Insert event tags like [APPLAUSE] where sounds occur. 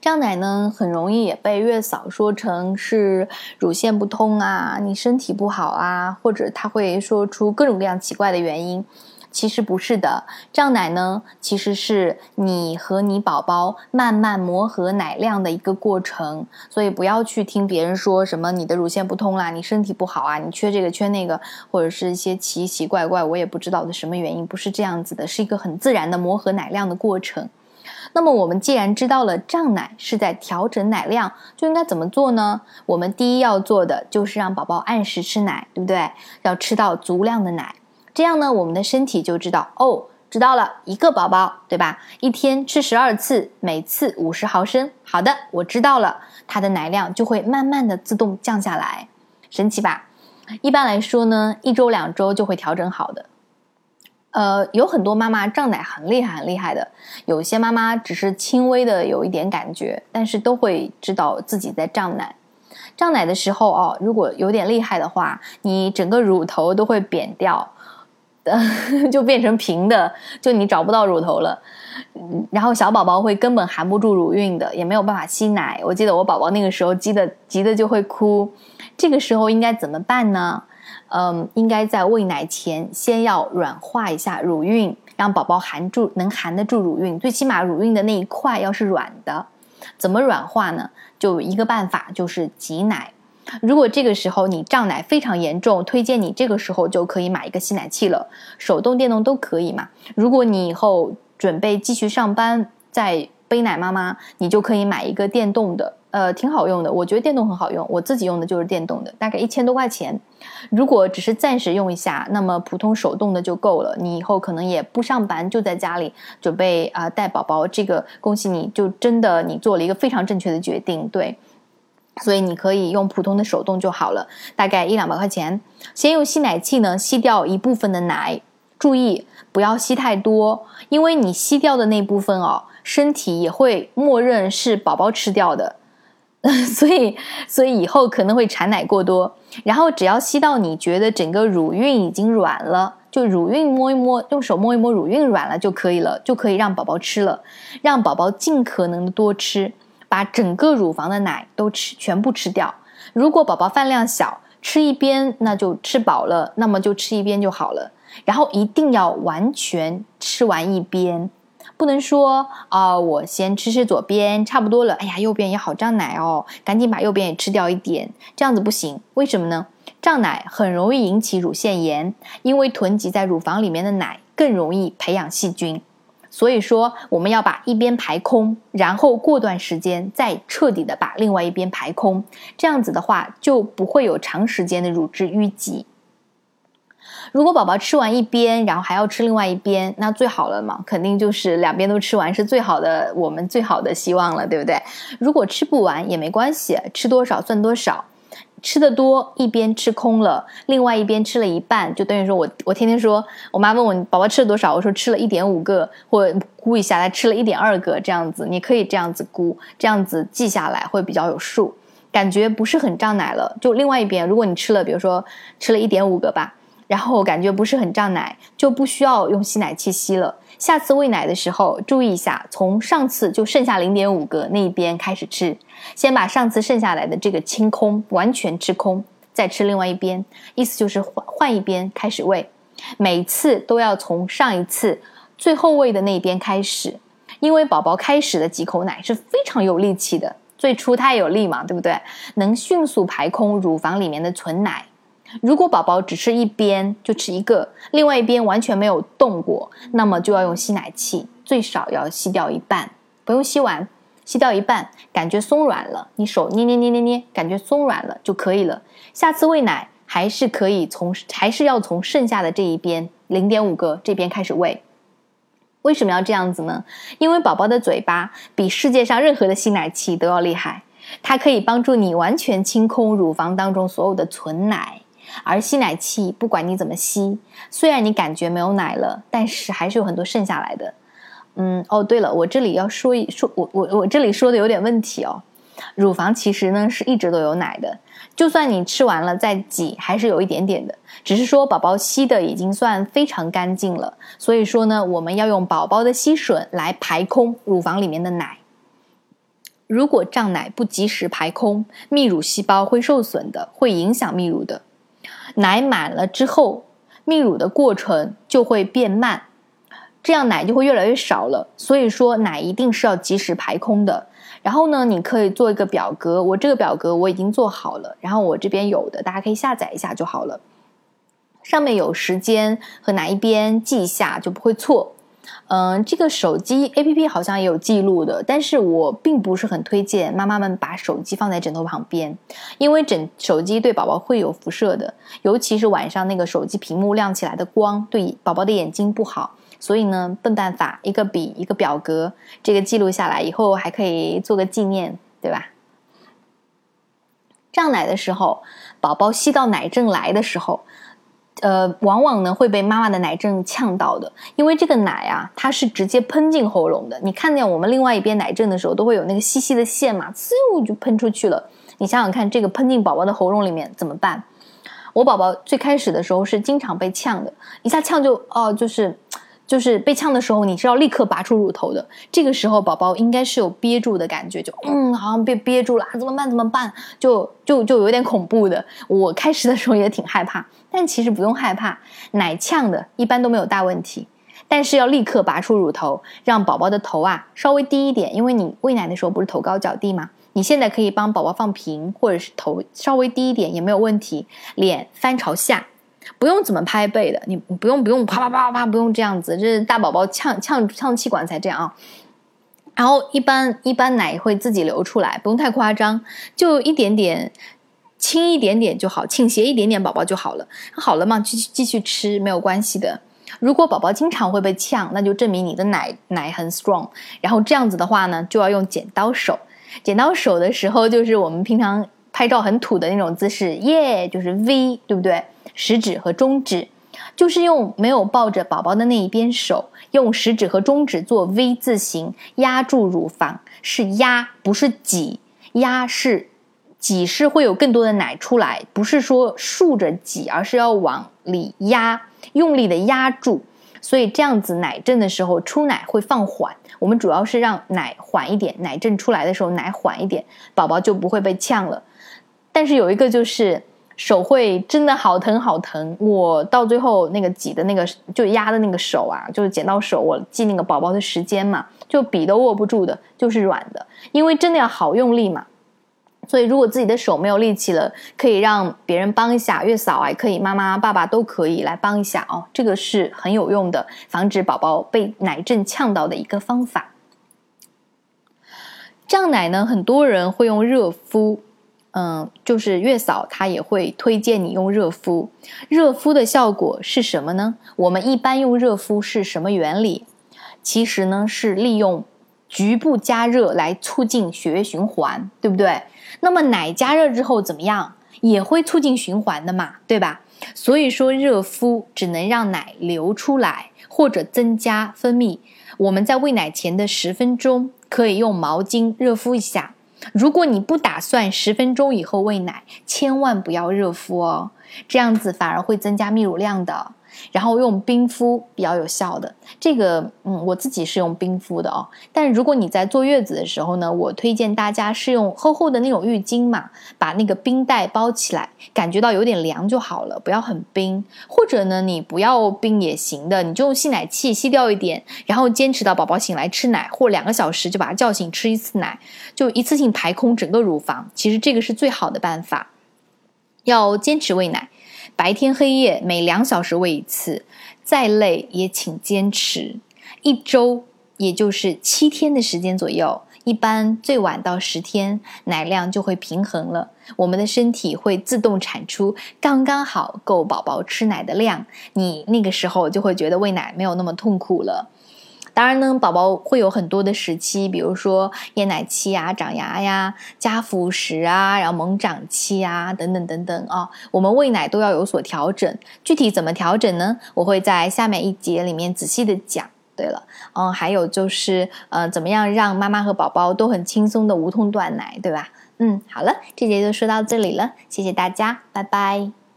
胀奶呢，很容易也被月嫂说成是乳腺不通啊，你身体不好啊，或者他会说出各种各样奇怪的原因。其实不是的，胀奶呢，其实是你和你宝宝慢慢磨合奶量的一个过程。所以不要去听别人说什么你的乳腺不通啦，你身体不好啊，你缺这个缺那个，或者是一些奇奇怪怪我也不知道的什么原因，不是这样子的，是一个很自然的磨合奶量的过程。那么我们既然知道了胀奶是在调整奶量，就应该怎么做呢？我们第一要做的就是让宝宝按时吃奶，对不对？要吃到足量的奶。这样呢，我们的身体就知道哦，知道了一个宝宝，对吧？一天吃十二次，每次五十毫升。好的，我知道了，它的奶量就会慢慢的自动降下来，神奇吧？一般来说呢，一周两周就会调整好的。呃，有很多妈妈胀奶很厉害很厉害的，有些妈妈只是轻微的有一点感觉，但是都会知道自己在胀奶。胀奶的时候哦，如果有点厉害的话，你整个乳头都会扁掉。呃 [LAUGHS] 就变成平的，就你找不到乳头了，然后小宝宝会根本含不住乳晕的，也没有办法吸奶。我记得我宝宝那个时候急的急的就会哭，这个时候应该怎么办呢？嗯，应该在喂奶前先要软化一下乳晕，让宝宝含住能含得住乳晕，最起码乳晕的那一块要是软的。怎么软化呢？就一个办法，就是挤奶。如果这个时候你胀奶非常严重，推荐你这个时候就可以买一个吸奶器了，手动、电动都可以嘛。如果你以后准备继续上班，在背奶妈妈，你就可以买一个电动的，呃，挺好用的。我觉得电动很好用，我自己用的就是电动的，大概一千多块钱。如果只是暂时用一下，那么普通手动的就够了。你以后可能也不上班，就在家里准备啊带宝宝，这个恭喜你就真的你做了一个非常正确的决定，对。所以你可以用普通的手动就好了，大概一两百块钱。先用吸奶器呢吸掉一部分的奶，注意不要吸太多，因为你吸掉的那部分哦，身体也会默认是宝宝吃掉的，[LAUGHS] 所以所以以后可能会产奶过多。然后只要吸到你觉得整个乳晕已经软了，就乳晕摸一摸，用手摸一摸乳晕软了就可以了，就可以让宝宝吃了，让宝宝尽可能的多吃。把整个乳房的奶都吃全部吃掉。如果宝宝饭量小，吃一边那就吃饱了，那么就吃一边就好了。然后一定要完全吃完一边，不能说啊，我先吃吃左边，差不多了。哎呀，右边也好胀奶哦，赶紧把右边也吃掉一点。这样子不行，为什么呢？胀奶很容易引起乳腺炎，因为囤积在乳房里面的奶更容易培养细菌。所以说，我们要把一边排空，然后过段时间再彻底的把另外一边排空，这样子的话就不会有长时间的乳汁淤积。如果宝宝吃完一边，然后还要吃另外一边，那最好了嘛，肯定就是两边都吃完是最好的，我们最好的希望了，对不对？如果吃不完也没关系，吃多少算多少。吃的多，一边吃空了，另外一边吃了一半，就等于说我我天天说，我妈问我宝宝吃了多少，我说吃了一点五个，或估一下，他吃了一点二个这样子，你可以这样子估，这样子记下来会比较有数，感觉不是很胀奶了。就另外一边，如果你吃了，比如说吃了一点五个吧，然后感觉不是很胀奶，就不需要用吸奶器吸了。下次喂奶的时候，注意一下，从上次就剩下零点五个那一边开始吃，先把上次剩下来的这个清空，完全吃空，再吃另外一边。意思就是换换一边开始喂，每次都要从上一次最后喂的那边开始，因为宝宝开始的几口奶是非常有力气的，最初它有力嘛，对不对？能迅速排空乳房里面的存奶。如果宝宝只吃一边就吃一个，另外一边完全没有动过，那么就要用吸奶器，最少要吸掉一半，不用吸完，吸掉一半，感觉松软了，你手捏捏捏捏捏，感觉松软了就可以了。下次喂奶还是可以从，还是要从剩下的这一边零点五个这边开始喂。为什么要这样子呢？因为宝宝的嘴巴比世界上任何的吸奶器都要厉害，它可以帮助你完全清空乳房当中所有的存奶。而吸奶器不管你怎么吸，虽然你感觉没有奶了，但是还是有很多剩下来的。嗯，哦，对了，我这里要说一说，我我我这里说的有点问题哦。乳房其实呢是一直都有奶的，就算你吃完了再挤，还是有一点点的。只是说宝宝吸的已经算非常干净了，所以说呢，我们要用宝宝的吸吮来排空乳房里面的奶。如果胀奶不及时排空，泌乳细胞会受损的，会影响泌乳的。奶满了之后，泌乳的过程就会变慢，这样奶就会越来越少了。所以说，奶一定是要及时排空的。然后呢，你可以做一个表格，我这个表格我已经做好了，然后我这边有的，大家可以下载一下就好了。上面有时间和哪一边记一下就不会错。嗯，这个手机 APP 好像也有记录的，但是我并不是很推荐妈妈们把手机放在枕头旁边，因为枕手机对宝宝会有辐射的，尤其是晚上那个手机屏幕亮起来的光对宝宝的眼睛不好。所以呢，笨办法，一个笔，一个表格，这个记录下来以后还可以做个纪念，对吧？胀奶的时候，宝宝吸到奶阵来的时候。呃，往往呢会被妈妈的奶阵呛到的，因为这个奶啊，它是直接喷进喉咙的。你看见我们另外一边奶阵的时候，都会有那个细细的线嘛，嗖就喷出去了。你想想看，这个喷进宝宝的喉咙里面怎么办？我宝宝最开始的时候是经常被呛的，一下呛就哦，就是。就是被呛的时候，你是要立刻拔出乳头的。这个时候，宝宝应该是有憋住的感觉，就嗯，好像被憋住了，怎么办？怎么办？就就就有点恐怖的。我开始的时候也挺害怕，但其实不用害怕，奶呛的一般都没有大问题。但是要立刻拔出乳头，让宝宝的头啊稍微低一点，因为你喂奶的时候不是头高脚低吗？你现在可以帮宝宝放平，或者是头稍微低一点也没有问题，脸翻朝下。不用怎么拍背的，你不用不用啪啪啪啪，不用这样子，这大宝宝呛呛呛气管才这样啊。然后一般一般奶会自己流出来，不用太夸张，就一点点，轻一点点就好，倾斜一点点，宝宝就好了。好了嘛，继续继续吃没有关系的。如果宝宝经常会被呛，那就证明你的奶奶很 strong。然后这样子的话呢，就要用剪刀手。剪刀手的时候，就是我们平常拍照很土的那种姿势，耶，就是 V，对不对？食指和中指，就是用没有抱着宝宝的那一边手，用食指和中指做 V 字形压住乳房，是压，不是挤。压是挤，是会有更多的奶出来，不是说竖着挤，而是要往里压，用力的压住。所以这样子奶阵的时候出奶会放缓。我们主要是让奶缓一点，奶阵出来的时候奶缓一点，宝宝就不会被呛了。但是有一个就是。手会真的好疼好疼，我到最后那个挤的那个就压的那个手啊，就是剪刀手，我记那个宝宝的时间嘛，就笔都握不住的，就是软的，因为真的要好用力嘛。所以如果自己的手没有力气了，可以让别人帮一下，月嫂啊，可以妈妈爸爸都可以来帮一下哦，这个是很有用的，防止宝宝被奶阵呛到的一个方法。胀奶呢，很多人会用热敷。嗯，就是月嫂她也会推荐你用热敷。热敷的效果是什么呢？我们一般用热敷是什么原理？其实呢是利用局部加热来促进血液循环，对不对？那么奶加热之后怎么样？也会促进循环的嘛，对吧？所以说热敷只能让奶流出来或者增加分泌。我们在喂奶前的十分钟可以用毛巾热敷一下。如果你不打算十分钟以后喂奶，千万不要热敷哦，这样子反而会增加泌乳量的。然后用冰敷比较有效的，这个嗯，我自己是用冰敷的哦。但如果你在坐月子的时候呢，我推荐大家是用厚厚的那种浴巾嘛，把那个冰袋包起来，感觉到有点凉就好了，不要很冰。或者呢，你不要冰也行的，你就用吸奶器吸掉一点，然后坚持到宝宝醒来吃奶，或两个小时就把他叫醒吃一次奶，就一次性排空整个乳房。其实这个是最好的办法，要坚持喂奶。白天黑夜每两小时喂一次，再累也请坚持一周，也就是七天的时间左右，一般最晚到十天，奶量就会平衡了。我们的身体会自动产出刚刚好够宝宝吃奶的量，你那个时候就会觉得喂奶没有那么痛苦了。当然呢，宝宝会有很多的时期，比如说厌奶期啊、长牙呀、加辅食啊，然后猛长期啊，等等等等啊，我们喂奶都要有所调整。具体怎么调整呢？我会在下面一节里面仔细的讲。对了，嗯，还有就是，呃，怎么样让妈妈和宝宝都很轻松的无痛断奶，对吧？嗯，好了，这节就说到这里了，谢谢大家，拜拜。